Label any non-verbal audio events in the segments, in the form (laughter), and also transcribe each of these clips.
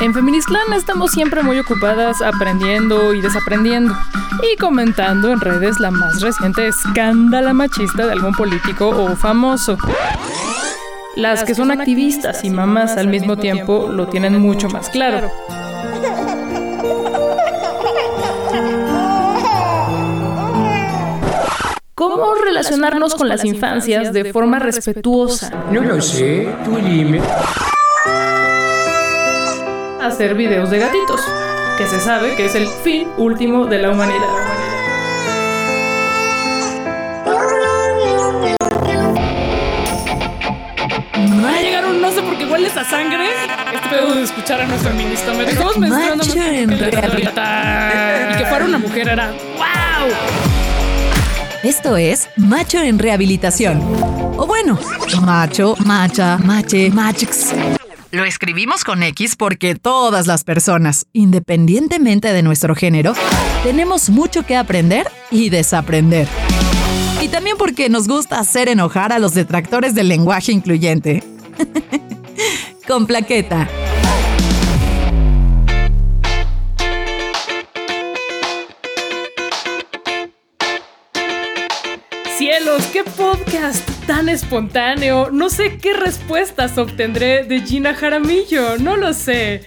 En Feministland estamos siempre muy ocupadas aprendiendo y desaprendiendo y comentando en redes la más reciente escándala machista de algún político o famoso. Las que son activistas y mamás al mismo tiempo lo tienen mucho más claro. ¿Cómo relacionarnos con las infancias de forma respetuosa? No lo sé, tú dime. Hacer videos de gatitos, que se sabe que es el fin último de la humanidad. Va a llegar un no sé por qué hueles a sangre. Este pedo de escuchar a nuestro ministro. Me estamos realidad. Y que fuera una mujer era ¡Wow! Esto es Macho en Rehabilitación. O bueno, macho, macha, mache, machx. Lo escribimos con X porque todas las personas, independientemente de nuestro género, tenemos mucho que aprender y desaprender. Y también porque nos gusta hacer enojar a los detractores del lenguaje incluyente. (laughs) con plaqueta. Cielos, qué podcast tan espontáneo. No sé qué respuestas obtendré de Gina Jaramillo, no lo sé.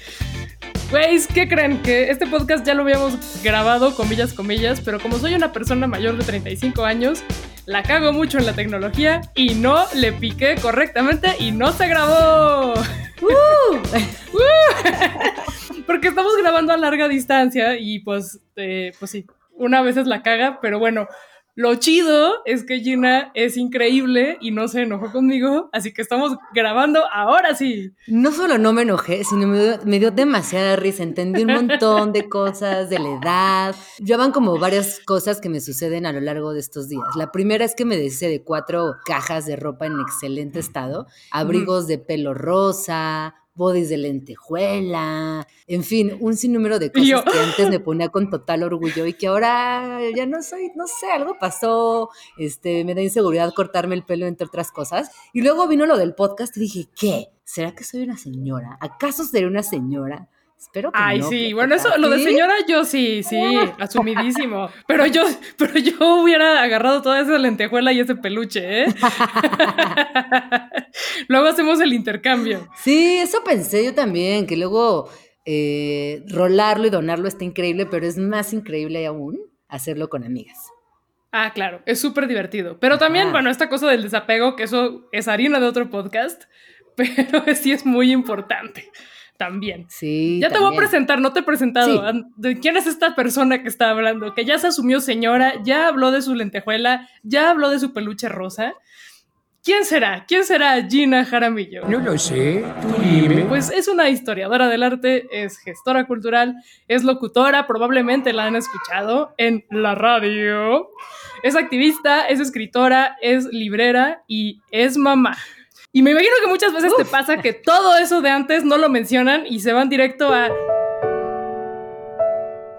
Güeyes, ¿qué creen? Que este podcast ya lo habíamos grabado, comillas, comillas, pero como soy una persona mayor de 35 años, la cago mucho en la tecnología y no le piqué correctamente y no se grabó. (laughs) (laughs) Porque estamos grabando a larga distancia y pues, eh, pues sí, una vez es la caga, pero bueno, lo chido es que Gina es increíble y no se enojó conmigo, así que estamos grabando ahora sí. No solo no me enojé, sino me dio, me dio demasiada risa. Entendí un montón de cosas de la edad. Ya van como varias cosas que me suceden a lo largo de estos días. La primera es que me deshice de cuatro cajas de ropa en excelente estado, abrigos de pelo rosa, bodys de lentejuela, en fin, un sinnúmero de cosas que antes me ponía con total orgullo y que ahora ya no soy, no sé, algo pasó, este, me da inseguridad cortarme el pelo entre otras cosas. Y luego vino lo del podcast y dije, ¿qué? ¿Será que soy una señora? ¿Acaso seré una señora? Espero que Ay, no. sí, bueno, eso, lo de señora yo sí, sí, (laughs) asumidísimo. Pero yo, pero yo hubiera agarrado toda esa lentejuela y ese peluche, ¿eh? (laughs) Luego hacemos el intercambio. Sí, eso pensé yo también, que luego eh, rolarlo y donarlo está increíble, pero es más increíble aún hacerlo con amigas. Ah, claro, es súper divertido. Pero también, bueno, esta cosa del desapego, que eso es harina de otro podcast, (laughs) pero sí es muy importante también. Sí. Ya te voy a presentar, no te he presentado. Sí. ¿De quién es esta persona que está hablando? Que ya se asumió señora, ya habló de su lentejuela, ya habló de su peluche rosa. ¿Quién será? ¿Quién será Gina Jaramillo? No lo sé, tú dime. Pues es una historiadora del arte, es gestora cultural, es locutora, probablemente la han escuchado en la radio. Es activista, es escritora, es librera y es mamá. Y me imagino que muchas veces te pasa que todo eso de antes no lo mencionan y se van directo a...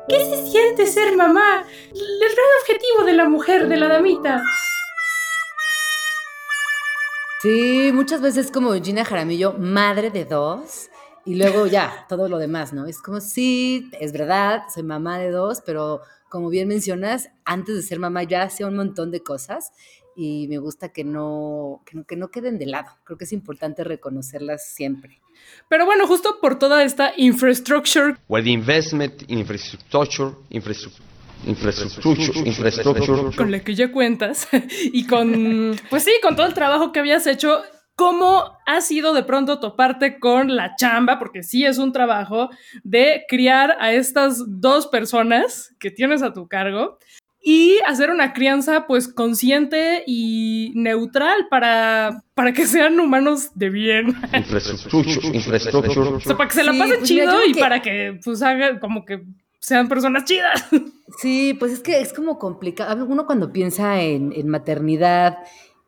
¿Qué se siente ser mamá? El gran objetivo de la mujer, de la damita. Sí, muchas veces como Gina Jaramillo, madre de dos, y luego ya, todo lo demás, ¿no? Es como, sí, es verdad, soy mamá de dos, pero como bien mencionas, antes de ser mamá ya hacía un montón de cosas y me gusta que no, que no, que no queden de lado. Creo que es importante reconocerlas siempre. Pero bueno, justo por toda esta infrastructure where the investment in infrastructure, infrastructure, infrastructure, infrastructure, con la que ya cuentas (laughs) y con, pues sí, con todo el trabajo que habías hecho, ¿cómo ha sido de pronto toparte con la chamba, porque sí es un trabajo, de criar a estas dos personas que tienes a tu cargo y hacer una crianza pues consciente y neutral para, para que sean humanos de bien? infrastructure, O sea, para que se la Sí, pasen pues chido y que- para que pues hagan como que sean personas chidas. Sí, pues es que es como complicado. Uno cuando piensa en, en maternidad,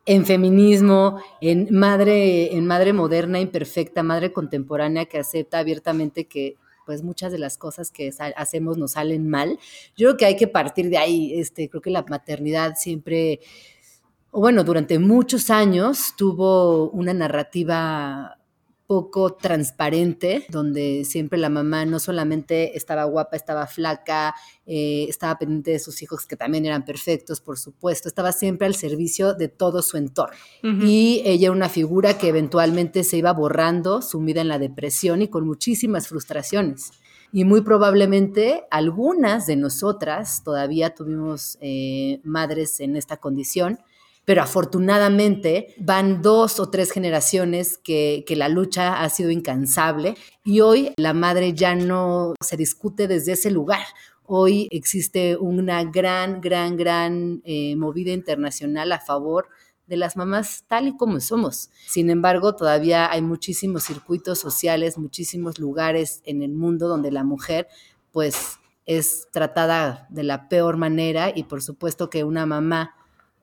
en feminismo, en madre, en madre moderna, imperfecta, madre contemporánea que acepta abiertamente que pues muchas de las cosas que hacemos nos salen mal. Yo creo que hay que partir de ahí. Este, creo que la maternidad siempre, o bueno, durante muchos años tuvo una narrativa poco transparente, donde siempre la mamá no solamente estaba guapa, estaba flaca, eh, estaba pendiente de sus hijos que también eran perfectos, por supuesto, estaba siempre al servicio de todo su entorno. Y ella era una figura que eventualmente se iba borrando, sumida en la depresión y con muchísimas frustraciones. Y muy probablemente algunas de nosotras todavía tuvimos eh, madres en esta condición pero afortunadamente van dos o tres generaciones que, la lucha ha sido incansable y hoy la madre ya no se discute desde ese lugar. Hoy existe una gran, gran, gran eh, movida internacional a favor de las mamás tal y como somos. Sin embargo, todavía hay muchísimos circuitos sociales, muchísimos lugares en el mundo donde la mujer pues es tratada de la peor manera y por supuesto que una mamá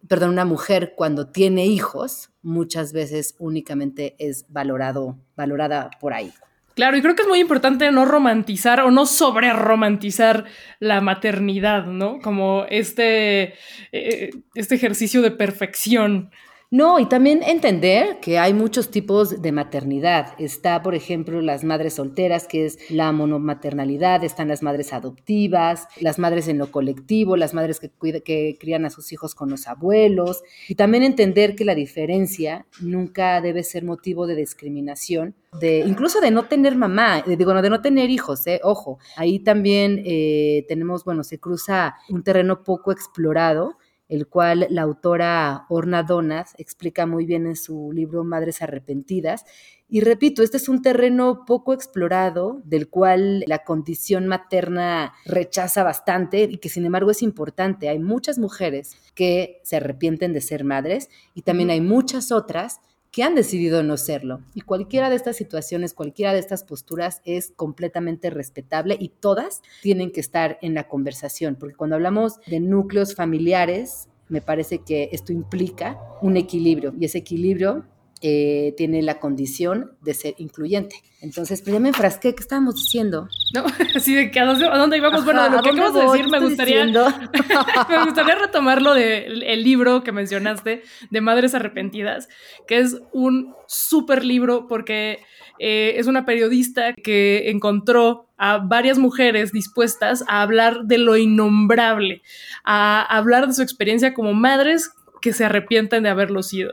perdón, una mujer cuando tiene hijos muchas veces únicamente es valorado, valorada por ahí. Claro, y creo que es muy importante no romantizar o no sobre romantizar la maternidad, ¿no? Como este, eh, este ejercicio de perfección no, y también entender que hay muchos tipos de maternidad. Está, por ejemplo, las madres solteras, que es la monomaternalidad, están las madres adoptivas, las madres en lo colectivo, las madres que, que crían a sus hijos con los abuelos, y también entender que la diferencia nunca debe ser motivo de discriminación, de incluso de no tener mamá, de, digo, no, de no tener hijos, eh, ojo, ahí también eh, tenemos, bueno, se cruza un terreno poco explorado el cual la autora Orna Donas explica muy bien en su libro Madres Arrepentidas. Y repito, este es un terreno poco explorado, del cual la condición materna rechaza bastante y que sin embargo es importante. Hay muchas mujeres que se arrepienten de ser madres y también hay muchas otras que han decidido no serlo. Y cualquiera de estas situaciones, cualquiera de estas posturas es completamente respetable y todas tienen que estar en la conversación, porque cuando hablamos de núcleos familiares, me parece que esto implica un equilibrio y ese equilibrio eh, tiene la condición de ser incluyente. Entonces, pues ya me enfrasqué, ¿qué estábamos diciendo? No, (laughs) así de que a dónde, íbamos. bueno, de lo que acabas de decir, me gustaría, (laughs) me gustaría retomar lo del libro que mencionaste, de Madres Arrepentidas, que es un súper libro porque eh, es una periodista que encontró a varias mujeres dispuestas a hablar de lo innombrable, a hablar de su experiencia como madres que se arrepienten de haberlo sido.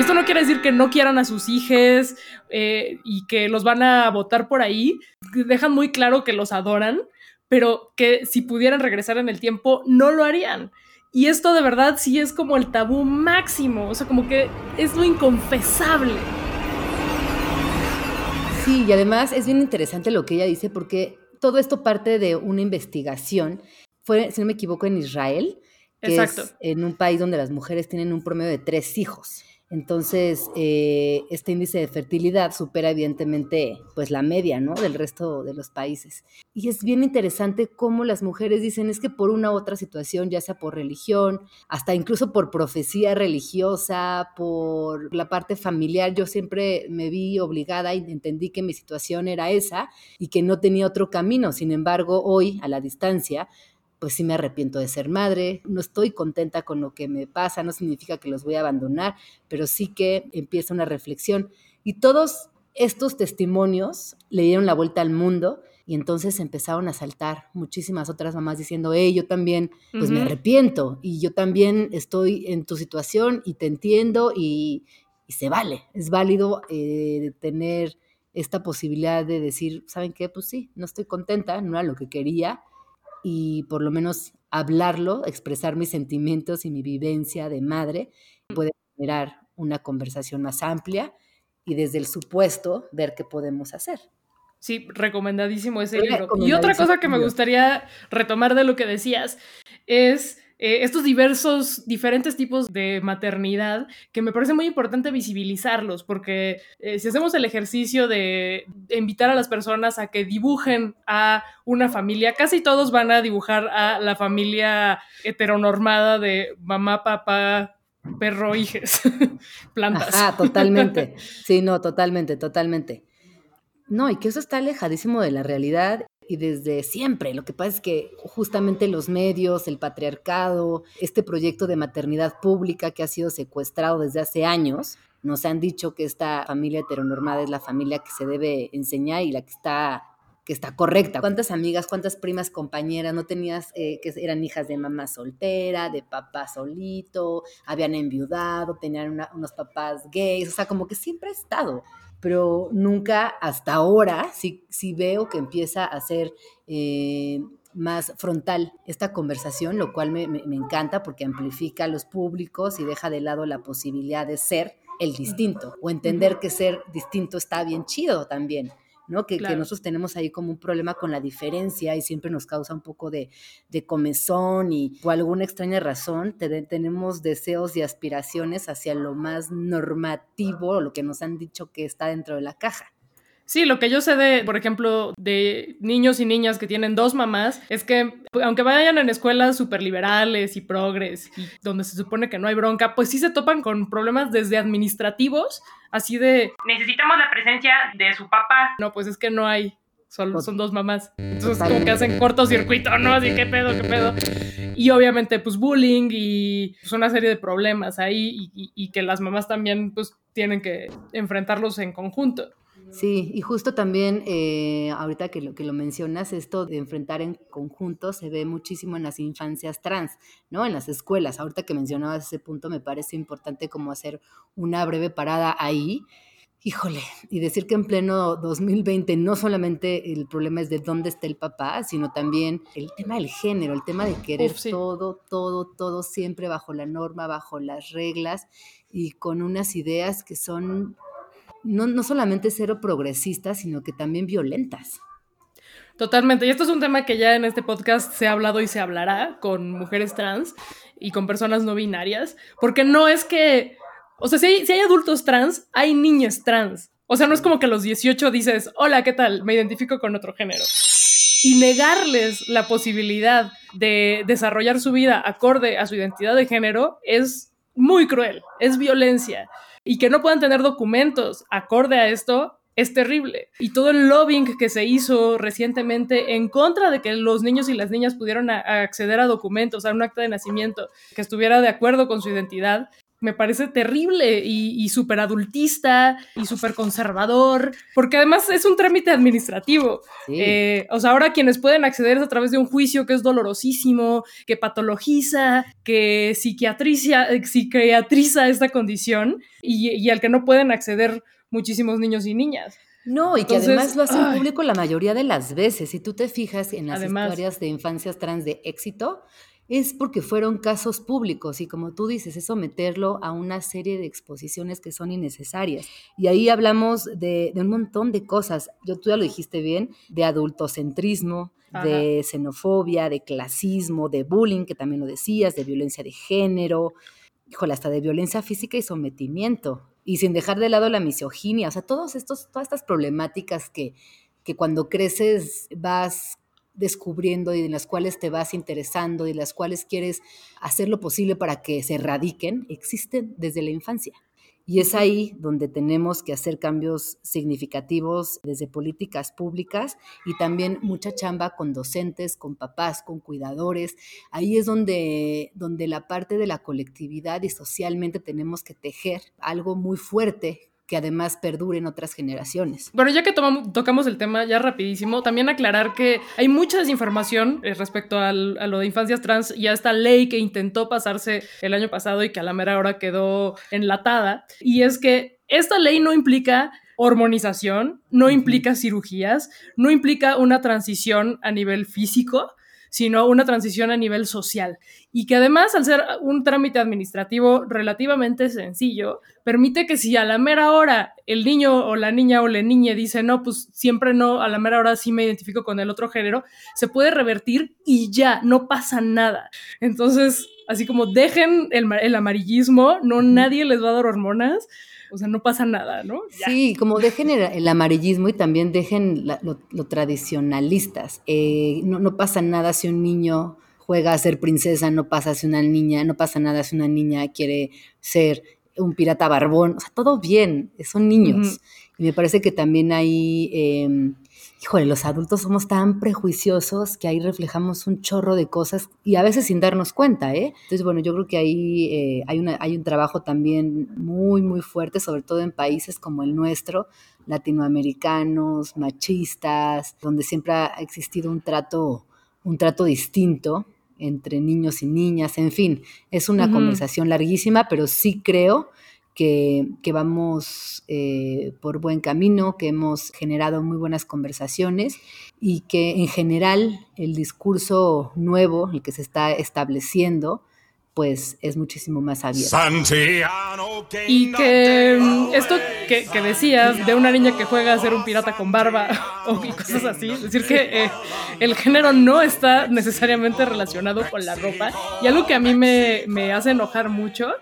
Y esto no quiere decir que no quieran a sus hijos eh, y que los van a votar por ahí. Dejan muy claro que los adoran, pero que si pudieran regresar en el tiempo, no lo harían. Y esto de verdad sí es como el tabú máximo, o sea, como que es lo inconfesable. Sí, y además es bien interesante lo que ella dice porque todo esto parte de una investigación, fue, si no me equivoco, en Israel, que Exacto. es en un país donde las mujeres tienen un promedio de tres hijos. Entonces, eh, este índice de fertilidad supera evidentemente pues la media, ¿no? Del resto de los países. Y es bien interesante cómo las mujeres dicen es que por una u otra situación, ya sea por religión, hasta incluso por profecía religiosa, por la parte familiar, yo siempre me vi obligada y entendí que mi situación era esa y que no tenía otro camino. Sin embargo, hoy, a la distancia, pues sí me arrepiento de ser madre, no estoy contenta con lo que me pasa, no significa que los voy a abandonar, pero sí que empieza una reflexión. Y todos estos testimonios le dieron la vuelta al mundo y entonces empezaron a saltar muchísimas otras mamás diciendo, hey, yo también, pues me arrepiento y yo también estoy en tu situación y te entiendo y, se vale, es válido eh, tener esta posibilidad de decir, ¿saben qué? Pues sí, no estoy contenta, no era lo que quería, y por lo menos hablarlo, expresar mis sentimientos y mi vivencia de madre, puede generar una conversación más amplia y desde el supuesto ver qué podemos hacer. Sí, recomendadísimo ese libro. Y otra cosa que me gustaría retomar de lo que decías es eh, estos diversos, diferentes tipos de maternidad que me parece muy importante visibilizarlos, porque eh, si hacemos el ejercicio de, invitar a las personas a que dibujen a una familia, casi todos van a dibujar a la familia heteronormada de mamá, papá, perro, hijes, (laughs) plantas. Ah, totalmente. Sí, no, totalmente, totalmente. No, y que eso está alejadísimo de la realidad y desde siempre. Lo que pasa es que justamente los medios, el patriarcado, este proyecto de maternidad pública que ha sido secuestrado desde hace años, nos han dicho que esta familia heteronormada es la familia que se debe enseñar y la que está que está correcta. ¿Cuántas amigas, cuántas primas, compañeras no tenías eh, que eran hijas de mamá soltera, de papá solito, habían enviudado, tenían unos papás gays? O sea, como que siempre ha estado pero nunca hasta ahora sí, sí veo que empieza a ser eh, más frontal esta conversación, lo cual me, me, encanta porque amplifica a los públicos y deja de lado la posibilidad de ser el distinto o entender que ser distinto está bien chido también. ¿No? Que, nosotros tenemos ahí como un problema con la diferencia y siempre nos causa un poco de, comezón y por alguna extraña razón tenemos deseos y aspiraciones hacia lo más normativo, lo que nos han dicho que está dentro de la caja. Sí, lo que yo sé de, por ejemplo, de niños y niñas que tienen dos mamás, es que aunque vayan en escuelas súper liberales y progres, y donde se supone que no hay bronca, pues sí se topan con problemas desde administrativos, así de, necesitamos la presencia de su papá. No, pues es que no hay, Solo son dos mamás. Entonces como que hacen cortocircuito, ¿no? Así, ¿qué pedo, qué pedo? Y obviamente, pues, bullying y pues, una serie de problemas ahí y, y, que las mamás también, pues, tienen que enfrentarlos en conjunto. Sí, y justo también, eh, ahorita que lo, que lo mencionas, esto de enfrentar en conjunto se ve muchísimo en las infancias trans, ¿no? En las escuelas. Ahorita que mencionabas ese punto, me parece importante como hacer una breve parada ahí. Híjole, y decir que en pleno 2020 no solamente el problema es de dónde está el papá, sino también el tema del género, el tema de querer todo, todo, todo siempre bajo la norma, bajo las reglas y con unas ideas que son no, no solamente cero progresistas, sino que también violentas. Totalmente. Y esto es un tema que ya en este podcast se ha hablado y se hablará con mujeres trans y con personas no binarias, porque no es que, o sea, si hay, si hay adultos trans, hay niñas trans. O sea, no es como que a los 18 dices, hola, ¿qué tal? Me identifico con otro género. Y negarles la posibilidad de desarrollar su vida acorde a su identidad de género es muy cruel, es violencia y que no puedan tener documentos acorde a esto es terrible. Y todo el lobbying que se hizo recientemente en contra de que los niños y las niñas pudieran acceder a documentos, a un acta de nacimiento que estuviera de acuerdo con su identidad, me parece terrible y, súper adultista y súper conservador, porque además es un trámite administrativo. Eh, o sea, ahora quienes pueden acceder es a través de un juicio que es dolorosísimo, que patologiza, que psiquiatriza, psiquiatriza esta condición y, al que no pueden acceder muchísimos niños y niñas. No, y que además lo hacen público la mayoría de las veces. Si tú te fijas en las historias de infancias trans de éxito, es porque fueron casos públicos y como tú dices, es someterlo a una serie de exposiciones que son innecesarias. Y ahí hablamos de, un montón de cosas, yo tú ya lo dijiste bien, de adultocentrismo, de xenofobia, de clasismo, de bullying, que también lo decías, de violencia de género, híjole, hasta de violencia física y sometimiento. Y sin dejar de lado la misoginia, o sea, todos estos, todas estas problemáticas que, que cuando creces vas descubriendo y en las cuales te vas interesando y las cuales quieres hacer lo posible para que se erradiquen, existen desde la infancia. Y es ahí donde tenemos que hacer cambios significativos desde políticas públicas y también mucha chamba con docentes, con papás, con cuidadores. Ahí es donde, donde la parte de la colectividad y socialmente tenemos que tejer algo muy fuerte que además perdure en otras generaciones. Bueno, ya que tocamos el tema ya rapidísimo, también aclarar que hay mucha desinformación eh, respecto a lo de infancias trans y a esta ley que intentó pasarse el año pasado y que a la mera hora quedó enlatada. Y es que esta ley no implica hormonización, no implica cirugías, no implica una transición a nivel físico, sino una transición a nivel social. Y que además, al ser un trámite administrativo relativamente sencillo, permite que si a la mera hora el niño o la niña o la niña dice, no, pues siempre no, a la mera hora sí me identifico con el otro género, se puede revertir y ya, no pasa nada. Entonces, así como dejen el, el amarillismo, no nadie les va a dar hormonas o sea, no pasa nada, ¿no? Sí, como dejen el, amarillismo y también dejen lo, tradicionalistas. Eh, no, no pasa nada si un niño juega a ser princesa, no pasa si una niña, no pasa nada si una niña quiere ser un pirata barbón, o sea, todo bien, son niños. Y me parece que también hay, eh, híjole, los adultos somos tan prejuiciosos que ahí reflejamos un chorro de cosas y a veces sin darnos cuenta, ¿eh? Entonces, bueno, yo creo que ahí eh, hay, una, hay un trabajo también muy, muy fuerte, sobre todo en países como el nuestro, latinoamericanos, machistas, donde siempre ha existido un trato, un trato distinto entre niños y niñas, en fin, es una conversación larguísima, pero sí creo que, que vamos eh, por buen camino, que hemos generado muy buenas conversaciones y que en general el discurso nuevo, el que se está estableciendo, pues es muchísimo más abierto. Y que esto que, que decías de una niña que juega a ser un pirata con barba (laughs) o cosas así, es decir que eh, el género no está necesariamente relacionado con la ropa. Y algo que a mí me, me hace enojar mucho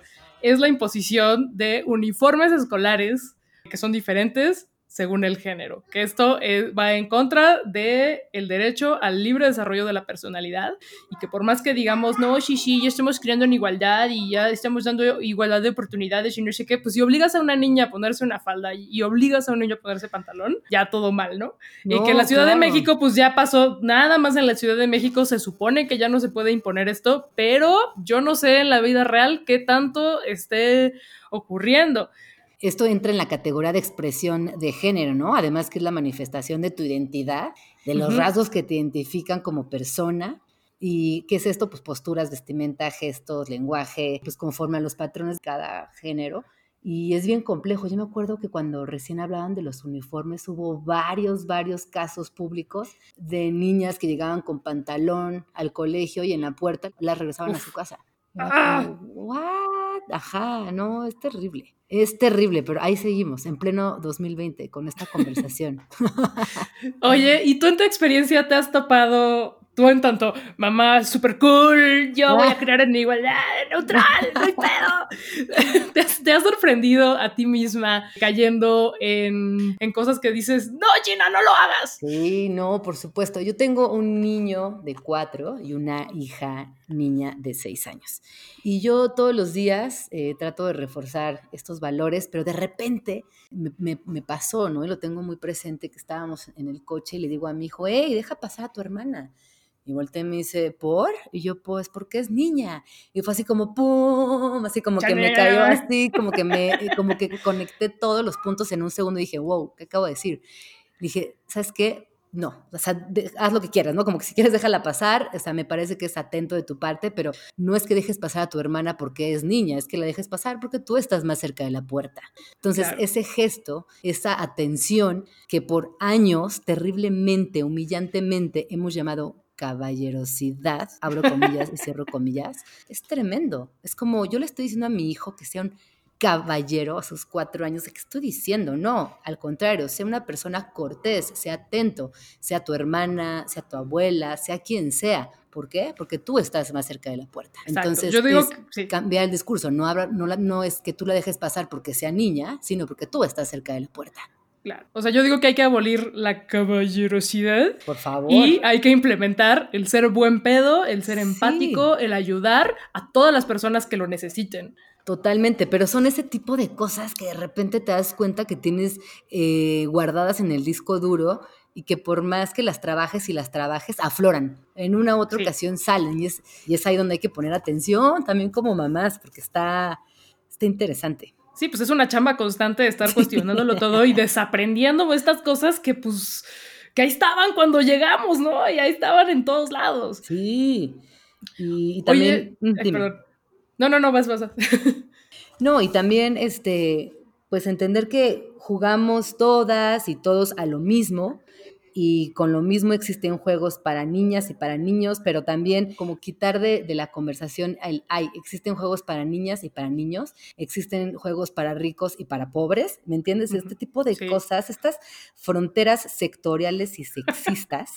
es la imposición de uniformes escolares que son diferentes según el género, que esto es- va en contra del el derecho al libre desarrollo de la personalidad y que por más que digamos, no, sí, sí, ya estamos creando en igualdad y ya estamos dando igualdad de oportunidades y no sé qué, pues si obligas a una niña a ponerse una falda y, obligas a un niño a ponerse pantalón, ya todo mal, ¿no? y que en la Ciudad de. México pues ya pasó, nada más en la Ciudad de México se supone que ya no se puede imponer esto, pero yo no sé en la vida real qué tanto esté ocurriendo. Esto entra en la categoría de expresión de género, ¿no? Además que es la manifestación de tu identidad, de los rasgos que te identifican como persona. ¿Y qué es esto? Pues posturas, vestimenta, gestos, lenguaje, pues conforme a los patrones de cada género. Y es bien complejo. Yo me acuerdo que cuando recién hablaban de los uniformes hubo varios, varios casos públicos de niñas que llegaban con pantalón al colegio y en la puerta las regresaban a su casa. Ah. como, ¿What? Ajá, no, es terrible. Es terrible, pero ahí seguimos, en pleno 2020, con esta conversación. (laughs) Oye, ¿y tú en tu experiencia te has topado, tú en tanto, mamá, super cool, yo voy a crear en igualdad, neutral, no hay pedo? (laughs) ¿Te has, te has sorprendido a ti misma cayendo en, en cosas que dices, no, Gina, no lo hagas? Sí, no, por supuesto. Yo tengo un niño de cuatro y una hija niña de seis años. Y yo todos los días eh, trato de reforzar estos valores, pero de repente me, me- me pasó, ¿no? Y lo tengo muy presente, que estábamos en el coche y le digo a mi hijo, hey, deja pasar a tu hermana. Y volteé y me dice, ¿por? Y yo, pues, porque es niña. Y fue así como, ¡pum! Así como que me cayó así, como que me, eh, como que (laughs) conecté todos los puntos en un segundo y dije, wow, ¿qué acabo de decir? Dije, ¿sabes qué? No, o sea, de- haz lo que quieras, ¿no? Como que si quieres déjala pasar, o sea, me parece que es atento de tu parte, pero no es que dejes pasar a tu hermana porque es niña, es que la dejes pasar porque tú estás más cerca de la puerta. Entonces, Claro. ese gesto, esa atención que por años terriblemente, humillantemente hemos llamado caballerosidad, abro comillas y cierro comillas, es tremendo. Es como yo le estoy diciendo a mi hijo que sea un caballero a sus cuatro años, ¿de qué estoy diciendo? No, al contrario, sea una persona cortés, sea atento, sea tu hermana, sea tu abuela, sea quien sea. ¿Por qué? Porque tú estás más cerca de la puerta. Exacto. Entonces, Yo digo es que- sí. cambiar el discurso. No, habla- no, no es que tú la dejes pasar porque sea niña, sino porque tú estás cerca de la puerta. Claro. O sea, yo digo que hay que abolir la caballerosidad Por favor. y hay que implementar el ser buen pedo, el ser Sí. empático, el ayudar a todas las personas que lo necesiten. Totalmente, pero son ese tipo de cosas que de repente te das cuenta que tienes eh, guardadas en el disco duro y que por más que las trabajes y las trabajes, afloran. En una u otra Sí. ocasión salen y es, y es ahí donde hay que poner atención también como mamás, porque está, está interesante. Sí, pues es una chamba constante de estar cuestionándolo todo y desaprendiendo estas cosas que pues que ahí estaban cuando llegamos, ¿no? Y ahí estaban en todos lados. Sí. Y, también... mm, ay, dime. perdón. No, no, no, vas, vas. (laughs) No, y también este, pues entender que jugamos todas y todos a lo mismo y con lo mismo existen juegos para niñas y para niños, pero también como quitar de, de la conversación el hay, existen juegos para niñas y para niños, existen juegos para ricos y para pobres, ¿me entiendes? Este tipo de sí. cosas, estas fronteras sectoriales y sexistas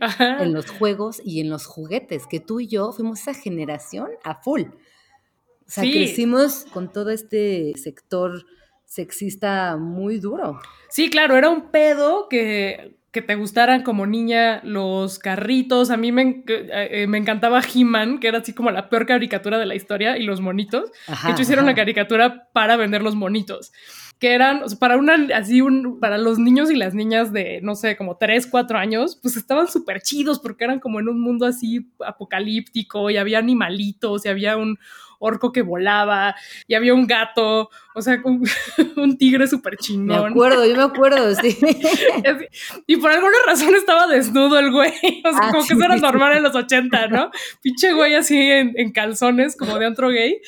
(laughs) en los juegos y en los juguetes, que tú y yo fuimos esa generación a full. O sea, Sí. crecimos con todo este sector sexista muy duro. Sí, claro, era un pedo que, que te gustaran como niña los carritos. A mí me, eh, me encantaba He-Man, que era así como la peor caricatura de la historia, y los monitos. Ajá, de hecho, hicieron ajá. una caricatura para vender los monitos. Que eran, o sea, para una, así, un, para los niños y las niñas de, no sé, como 3, 4 años, pues estaban súper chidos porque eran como en un mundo así apocalíptico y había animalitos y había un orco que volaba y había un gato, o sea, un, (laughs) un tigre súper Me chingón. acuerdo, yo me acuerdo, sí. (laughs) Y por alguna razón estaba desnudo el güey. (laughs) O sea, Ah, como sí, que eso era sí. normal en los 80, ¿no? Pinche güey así en, en calzones, como de antro gay.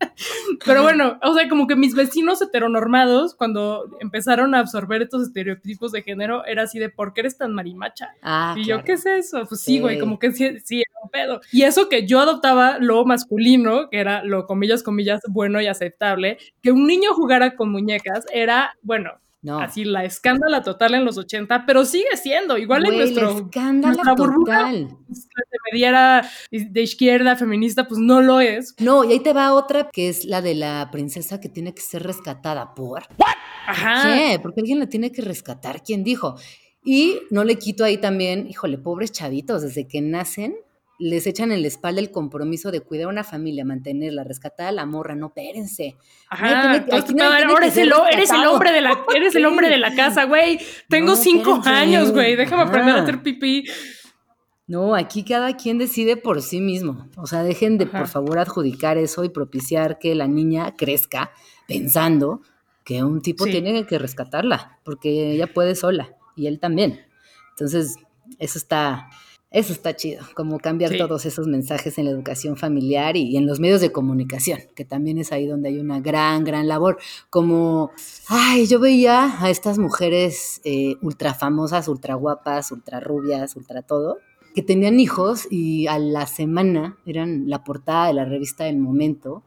(laughs) Pero bueno, o sea, como que mis vecinos heteronormados, cuando empezaron a absorber estos estereotipos de género, era así de, ¿por qué eres tan marimacha? Ah, y claro. yo, ¿qué es eso? Pues sí, Sí. güey, como que sí, sí, era un pedo. Y eso que yo adoptaba lo masculino, que era lo comillas, comillas, bueno y aceptable, que un niño jugara con muñecas era, bueno, No. así la escándala total en los 80, pero sigue siendo, igual en Güey, nuestro escándala nuestra burbuja total. clase mediera de izquierda feminista, pues no lo es. No, y ahí te va otra que es la de la princesa que tiene que ser rescatada por. Ajá. ¿Qué? Porque alguien la tiene que rescatar. ¿Quién dijo? Y no le quito ahí también, híjole, pobres chavitos, desde que nacen les echan en la espalda el compromiso de cuidar a una familia, mantenerla, rescatar a la morra, no, espérense. Ajá, tiene- ahora que es el, eres el hombre de la, eres el hombre de la (laughs) casa, güey. Tengo No, cinco espérense. años, güey. Déjame aprender a hacer pipí. No, aquí cada quien decide por sí mismo. O sea, dejen de, Ajá. por favor, adjudicar eso y propiciar que la niña crezca pensando que un tipo Sí. tiene que rescatarla, porque ella puede sola y él también. Entonces, eso está, eso está chido, como cambiar Sí. todos esos mensajes en la educación familiar y en los medios de comunicación, que también es ahí donde hay una gran, gran labor. Como, ay, yo veía a estas mujeres eh, ultra famosas, ultra guapas, ultra rubias, ultra todo, que tenían hijos y a la semana eran la portada de la revista del momento.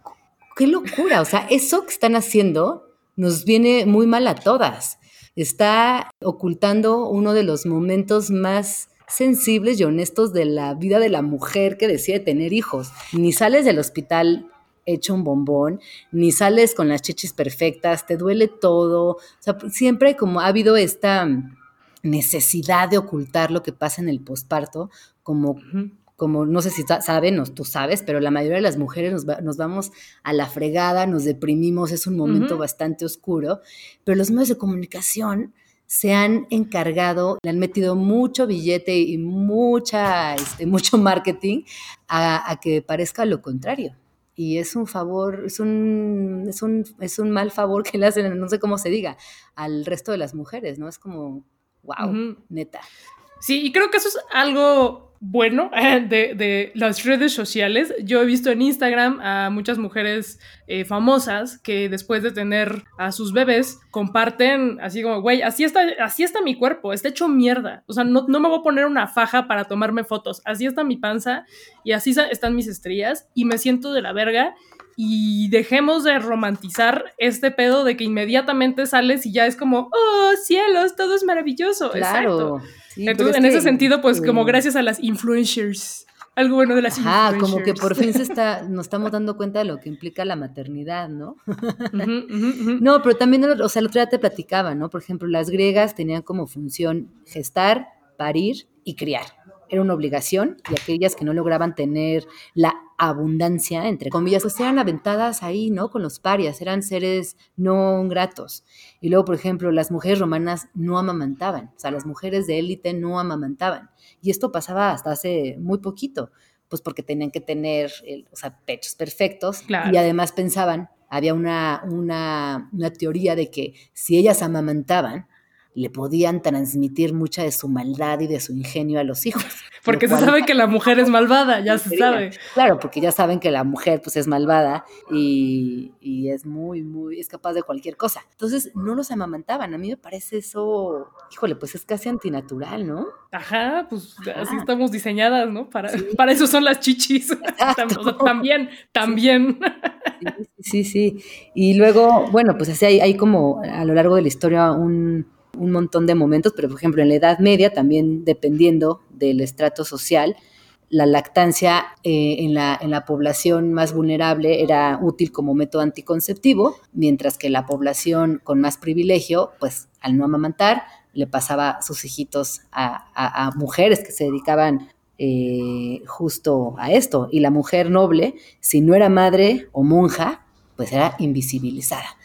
¡Qué locura! O sea, eso que están haciendo nos viene muy mal a todas. Está ocultando uno de los momentos más sensibles y honestos de la vida de la mujer que decide tener hijos. Ni sales del hospital hecho un bombón, ni sales con las chichis perfectas, te duele todo. O sea, siempre como ha habido esta necesidad de ocultar lo que pasa en el posparto, como como no sé si sa- saben o tú sabes, pero la mayoría de las mujeres nos, va- nos vamos a la fregada, nos deprimimos, es un momento Ujú. bastante oscuro, pero los medios de comunicación se han encargado, le han metido mucho billete y mucha, este, mucho marketing a, a que parezca lo contrario. Y es un favor, es un, es, un, es un mal favor que le hacen, no sé cómo se diga, al resto de las mujeres, ¿no? Es como, wow, neta. Sí, y creo que eso es algo bueno (laughs) de, de las redes sociales. Yo he visto en Instagram a muchas mujeres eh, famosas que después de tener a sus bebés comparten así como, güey, así está, así está mi cuerpo, está hecho mierda. O sea, no, no me voy a poner una faja para tomarme fotos. Así está mi panza y así están mis estrías y me siento de la verga. Y dejemos de romantizar este pedo de que inmediatamente sales y ya es como, oh, cielos, todo es maravilloso. Exacto. Claro. Pero Entonces, en que, ese sentido, pues como eh, gracias a las influencers. Algo bueno de las Ajá, influencers. como que por fin se (laughs) está, nos estamos dando cuenta de lo que implica la maternidad, ¿no? No, pero también, o sea, el otro día te platicaba, ¿no? Por ejemplo, las griegas tenían como función gestar, parir y criar. Era una obligación y aquellas que no lograban tener la abundancia, entre comillas, pues eran aventadas ahí, ¿no? Con los parias, eran seres no gratos. Y luego, por ejemplo, las mujeres romanas no amamantaban, o sea, las mujeres de élite no amamantaban. Y esto pasaba hasta hace muy poquito, pues porque tenían que tener, o sea, pechos perfectos Claro. y además pensaban, había una, una, una teoría de que si ellas amamantaban, le podían transmitir mucha de su maldad y de su ingenio a los hijos. (laughs) Porque se sabe que la mujer es malvada, ya se sabe. Claro, porque ya saben que la mujer pues es malvada y, y es muy, muy, es capaz de cualquier cosa. Entonces no los amamantaban. A mí me parece eso, híjole, pues es casi antinatural, ¿no? Ajá, pues Ajá. así estamos diseñadas, ¿no? Para, para eso son las chichis. (laughs) Tam- o sea, también, también. Sí, sí, sí. Y luego, bueno, pues así hay, hay como a lo largo de la historia un, un montón de momentos, pero por ejemplo en la Edad Media, también dependiendo del estrato social, la lactancia eh, en, la, en la población más vulnerable era útil como método anticonceptivo, mientras que la población con más privilegio, pues al no amamantar, le pasaba sus hijitos a, a mujeres que se dedicaban eh, justo a esto. Y la mujer noble, si no era madre o monja, pues era invisibilizada.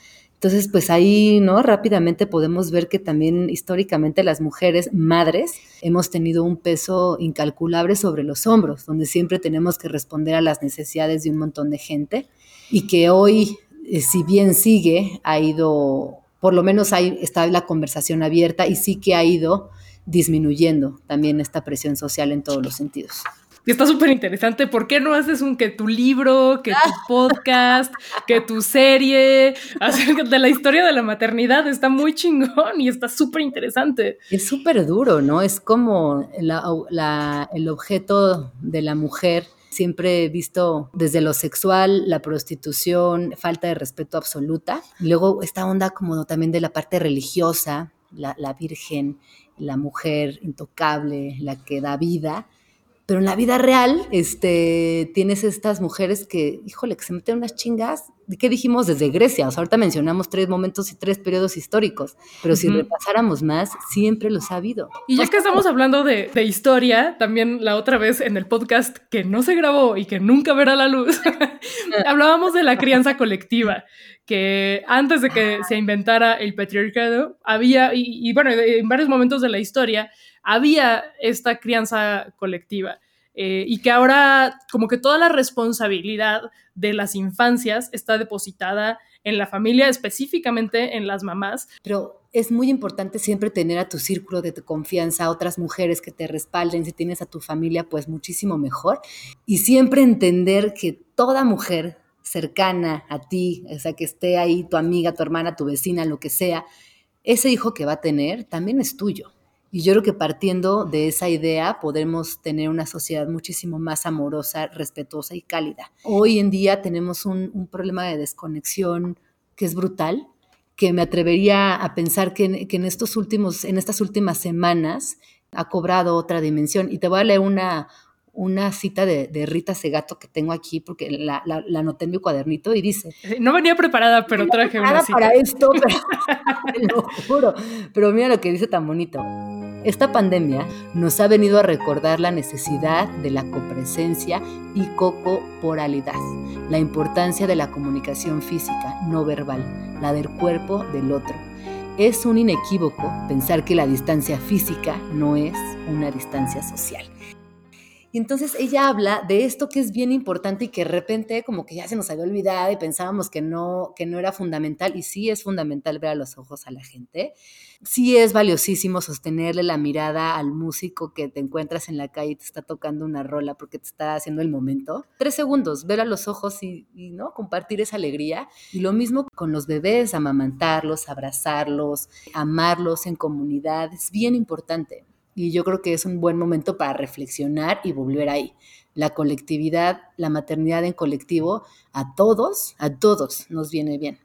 Entonces, pues ahí, ¿no? Rápidamente podemos ver que también históricamente las mujeres madres hemos tenido un peso incalculable sobre los hombros, donde siempre tenemos que responder a las necesidades de un montón de gente y que hoy, eh, si bien sigue, ha ido, por lo menos ahí está la conversación abierta y sí que ha ido disminuyendo también esta presión social en todos los sentidos. Y está súper interesante. ¿Por qué no haces un que tu libro, que tu (laughs) podcast, que tu serie acerca de la historia de la maternidad? Está muy chingón y está súper interesante. Es súper duro, ¿no? Es como el objeto de la mujer siempre visto desde lo sexual, la prostitución, falta de respeto absoluta. luego esta onda como también de la parte religiosa, la, la virgen, la mujer intocable, la que da vida. Pero en la vida real, este, tienes estas mujeres que, híjole, que se meten unas chingas. ¿De qué dijimos desde Grecia? O sea, ahorita mencionamos tres momentos y tres periodos históricos, pero si repasáramos más, siempre los ha habido. Y ya que estamos hablando de, de, historia, también la otra vez en el podcast que no se grabó y que nunca verá la luz, (laughs) hablábamos de la crianza colectiva que antes de que se inventara el patriarcado, había, y, bueno, en varios momentos de la historia, había esta crianza colectiva. Eh, y que ahora como que toda la responsabilidad de las infancias está depositada en la familia, específicamente en las mamás. Pero es muy importante siempre tener a tu círculo de confianza, otras mujeres que te respalden, si tienes a tu familia, pues muchísimo mejor. Y siempre entender que toda mujer cercana a ti, o sea, que esté ahí tu amiga, tu hermana, tu vecina, lo que sea, ese hijo que va a tener también es tuyo. Y yo creo que partiendo de esa idea podemos tener una sociedad muchísimo más amorosa, respetuosa y cálida. Hoy en día tenemos un, problema de desconexión que es brutal, que me atrevería a pensar que, que en, estos últimos, en estas últimas semanas ha cobrado otra dimensión. Y te voy a leer una, una cita de, Rita Segato que tengo aquí porque la, la, anoté en mi cuadernito y dice... No venía preparada, pero traje una cita. para esto, pero, (laughs) lo juro. Pero mira lo que dice tan bonito. Esta pandemia nos ha venido a recordar la necesidad de la copresencia y cocorporalidad, la importancia de la comunicación física, no verbal, la del cuerpo del otro. Es un inequívoco pensar que la distancia física no es una distancia social. Y entonces ella habla de esto que es bien importante y que de repente como que ya se nos había olvidado y pensábamos que no, que no era fundamental. Y sí es fundamental ver a los ojos a la gente. Sí es valiosísimo sostenerle la mirada al músico que te encuentras en la calle y te está tocando una rola porque te está haciendo el momento. Tres segundos, ver a los ojos y, y ¿no? compartir esa alegría. Y lo mismo con los bebés, amamantarlos, abrazarlos, amarlos en comunidad. Es bien importante. Y yo creo que es un buen momento para reflexionar y volver ahí. La colectividad, la maternidad en colectivo, a todos, a todos nos viene bien.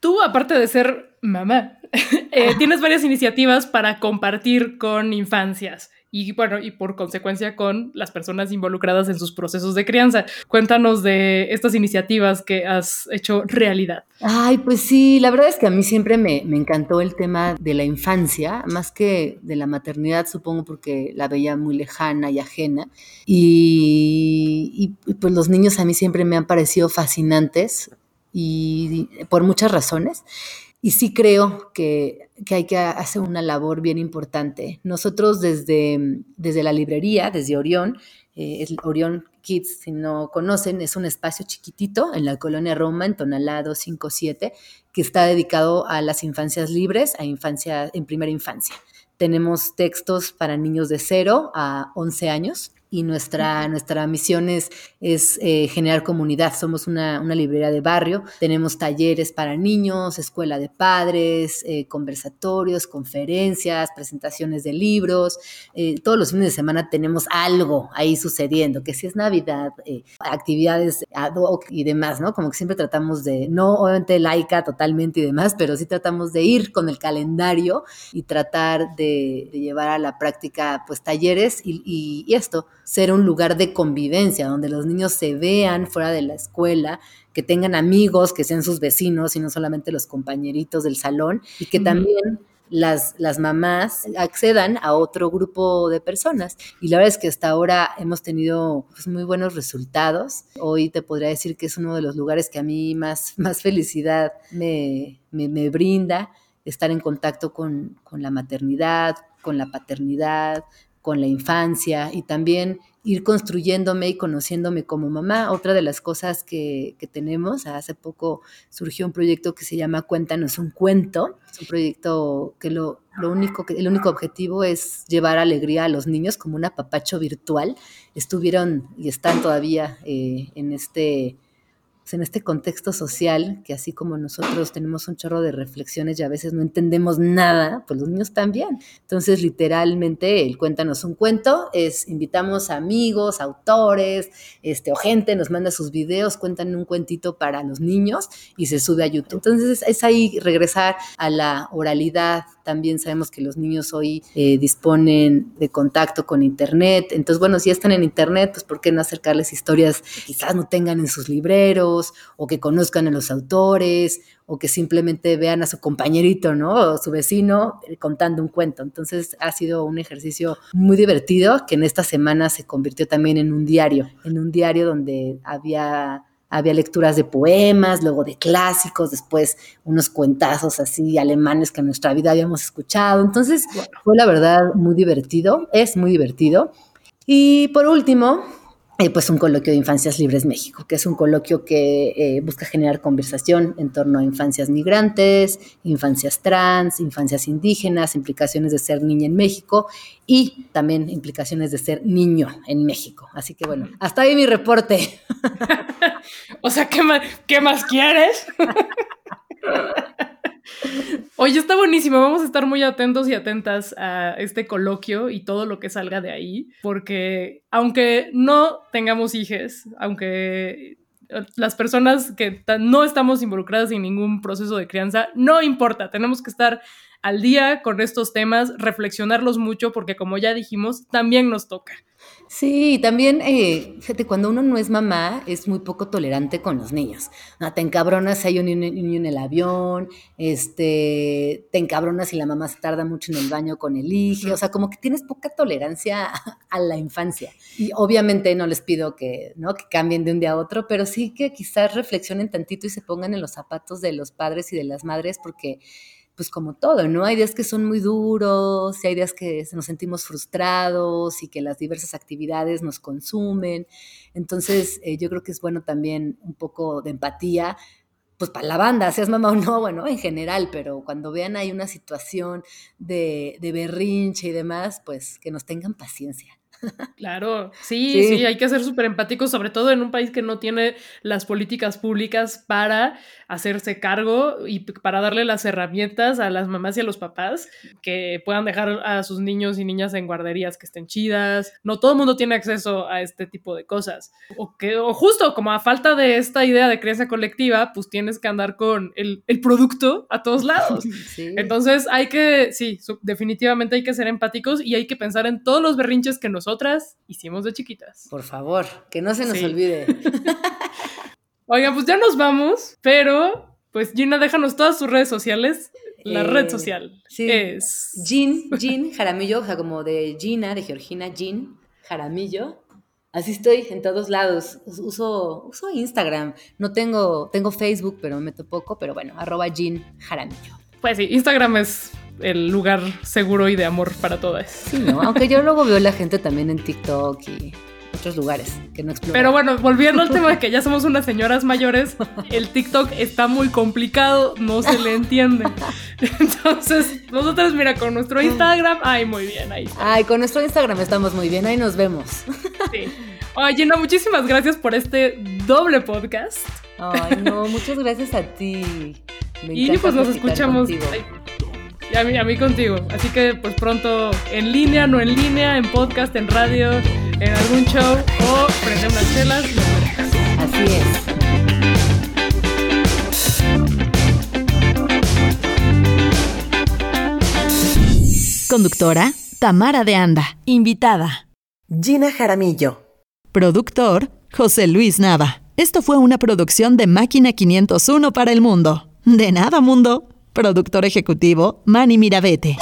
Tú, aparte de ser mamá, (laughs) eh, tienes varias iniciativas para compartir con infancias y bueno, y por consecuencia con las personas involucradas en sus procesos de crianza. Cuéntanos de estas iniciativas que has hecho realidad. Ay, pues sí, la verdad es que a mí siempre me, me encantó el tema de la infancia, más que de la maternidad, supongo porque la veía muy lejana y ajena. Y, pues los niños a mí siempre me han parecido fascinantes y por muchas razones. Y sí creo que, hay que hacer una labor bien importante. Nosotros desde, desde la librería, desde Orión, eh, Orión Kids, si no conocen, es un espacio chiquitito en la colonia Roma, en Tonalá 257, que está dedicado a las infancias libres, a infancia, en primera infancia. Tenemos textos para niños de 0 a 11 años y nuestra, nuestra misión es, eh, generar comunidad. Somos una, librería de barrio, tenemos talleres para niños, escuela de padres, eh, conversatorios, conferencias, presentaciones de libros. Eh, todos los fines de semana tenemos algo ahí sucediendo, que si es Navidad, actividades ad hoc y demás, ¿no? Como que siempre tratamos de, no obviamente laica totalmente y demás, pero sí tratamos de ir con el calendario y tratar de, llevar a la práctica pues talleres y esto ser un lugar de convivencia, donde los niños se vean fuera de la escuela, que tengan amigos, que sean sus vecinos y no solamente los compañeritos del salón, y que también las, las mamás accedan a otro grupo de personas. Y la verdad es que hasta ahora hemos tenido pues, muy buenos resultados. Hoy te podría decir que es uno de los lugares que a mí más, (laughs) más felicidad me, me, me brinda estar en contacto con, con la maternidad, con la paternidad, con la infancia y también ir construyéndome y conociéndome como mamá. Otra de las cosas que, que, tenemos, hace poco surgió un proyecto que se llama Cuéntanos un cuento. Es un proyecto que lo, lo único que, el único objetivo es llevar alegría a los niños como un apapacho virtual. Estuvieron y están todavía eh, en este pues, en este contexto social, que así como nosotros tenemos un chorro de reflexiones y a veces no entendemos nada, pues los niños también. Entonces, literalmente, el Cuéntanos un cuento es invitamos a amigos, autores, este, o gente, nos manda sus videos, cuentan un cuentito para los niños y se sube a YouTube. Entonces, es ahí regresar a la oralidad. También sabemos que los niños hoy eh, disponen de contacto con Internet. Entonces, bueno, si están en Internet, pues ¿por qué no acercarles historias que quizás no tengan en sus libreros? O que conozcan a los autores o que simplemente vean a su compañerito, ¿no? O su vecino eh, contando un cuento. Entonces ha sido un ejercicio muy divertido que en esta semana se convirtió también en un diario, en un diario donde había había lecturas de poemas, luego de clásicos, después unos cuentazos así alemanes que en nuestra vida habíamos escuchado. Entonces fue la verdad muy divertido, es muy divertido. Y por último, eh, pues un coloquio de Infancias Libres México, que es un coloquio que eh, busca generar conversación en torno a infancias migrantes, infancias trans, infancias indígenas, implicaciones de ser niña en México y también implicaciones de ser niño en México. Así que bueno, hasta ahí mi reporte. (laughs) o sea, ¿qué más, qué más quieres? (laughs) Oye, está buenísimo. Vamos a estar muy atentos y atentas a este coloquio y todo lo que salga de ahí, porque aunque no tengamos hijos, aunque las personas que no estamos involucradas en ningún proceso de crianza, no importa, tenemos que estar al día con estos temas, reflexionarlos mucho, porque como ya dijimos, también nos toca. Sí, también, eh, fíjate, cuando uno no es mamá, es muy poco tolerante con los niños. No, te encabronas si hay un niño en el avión, este, te encabronas si la mamá se tarda mucho en el baño con el hijo, o sea, como que tienes poca tolerancia (laughs) a la infancia. Y obviamente no les pido que, ¿no? que cambien de un día a otro, pero sí que quizás reflexionen tantito y se pongan en los zapatos de los padres y de las madres, porque pues como todo, ¿no? Hay días que son muy duros, y hay días que nos sentimos frustrados y que las diversas actividades nos consumen. Entonces, eh, yo creo que es bueno también un poco de empatía, pues para la banda, seas mamá o no, bueno, en general, pero cuando vean hay una situación de, de berrinche y demás, pues que nos tengan paciencia. Claro, sí, sí, hay que ser súper empáticos, sobre todo en un país que no tiene las políticas públicas para hacerse cargo y para darle las herramientas a las mamás y a los papás que puedan dejar a sus niños y niñas en guarderías que estén chidas. No todo el mundo tiene acceso a este tipo de cosas. O, que, o justo como a falta de esta idea de crianza colectiva, pues tienes que andar con el, el producto a todos lados. (laughs) Entonces hay que, sí, definitivamente hay que ser empáticos y hay que pensar en todos los berrinches que nosotras hicimos de chiquitas. Por favor, que no se nos olvide. (laughs) Oigan, pues ya nos vamos, pero pues Gina, déjanos todas sus redes sociales. La red eh, social sí. es. Jean, (laughs) Jean Jaramillo, o sea, como de Gina, de Georgina, Jean Jaramillo. Así estoy en todos lados. Uso, uso Instagram. No tengo, tengo Facebook, pero me meto poco, pero bueno, arroba Jean Jaramillo. Pues sí, Instagram es el lugar seguro y de amor para todas. Sí, ¿no? Aunque yo luego veo la gente también en TikTok y otros lugares que no exploro. Pero bueno, volviendo al tema de que ya somos unas (laughs) señoras mayores, el TikTok está muy complicado, no se le entiende. Entonces, nosotros, mira, con nuestro Instagram, ay, muy bien, ahí. Ay, con nuestro Instagram estamos muy bien, ahí nos vemos. Sí. Oye, no, muchísimas gracias por este doble podcast. Ay, no, muchas gracias a ti. y pues nos escuchamos. Y a mí, a mí contigo. Así que pues pronto en línea, no en línea, en podcast, en radio, en algún show o frente unas chelas. Así es. Conductora, Tamara de Anda. Invitada. Gina Jaramillo. Productor, José Luis Nava. Esto fue una producción de Máquina 501 para el mundo. De nada, mundo. Productor ejecutivo, Manny Mirabete.